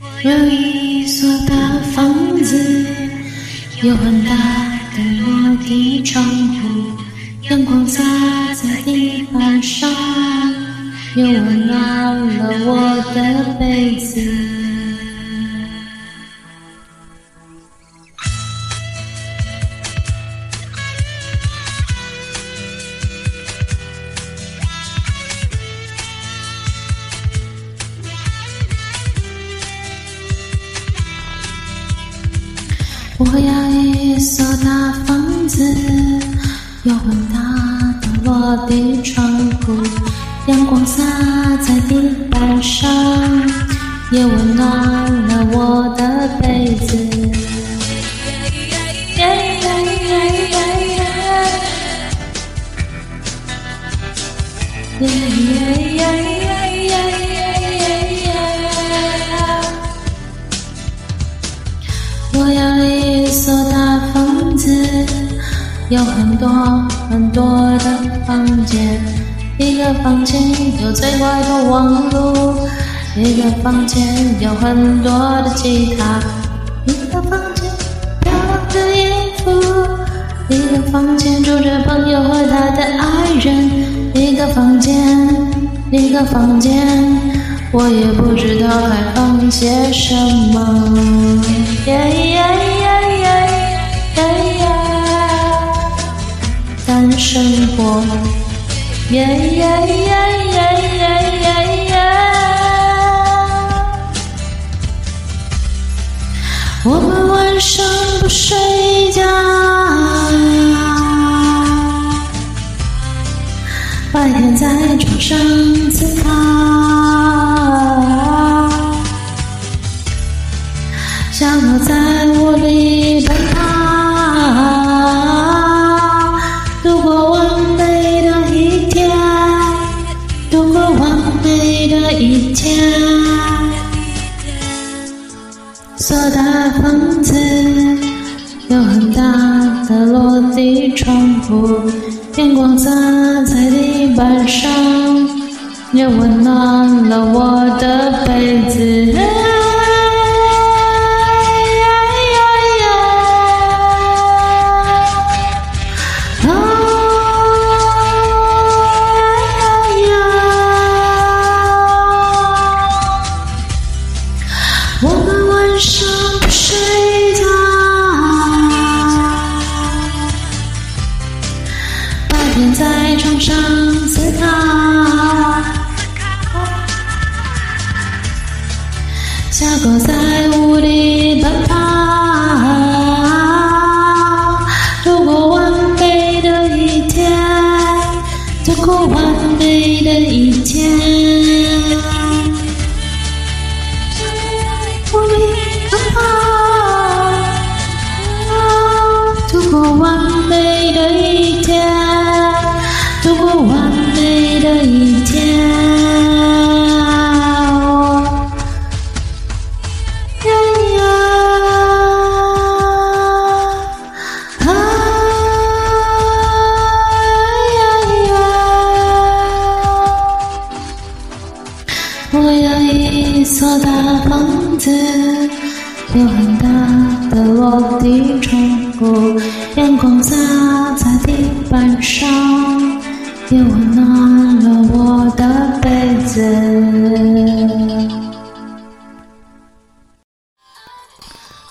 我有一所大房子，有很大的落地窗户，阳光洒在地板上，有温暖。我要一所大房子，有很大的落地窗户，阳光洒在地板上，也温暖了我的被子。有很多很多的房间，一个房间有最快的网络，一个房间有很多的吉他，一个房间有我的衣服，一个房间住着朋友和他的爱人，一个房间，一个房间，我也不知道该放些什么。生活，我们晚上不睡觉，白天在床上思考，像我。在所大房子有很大的落地窗户，阳光洒在地板上，也温暖了我的被子。小狗在屋里奔跑，度过完美的一天，度过完美的一天。大房子有很大的落地窗户，阳光洒在地板上，也温暖了我的被子。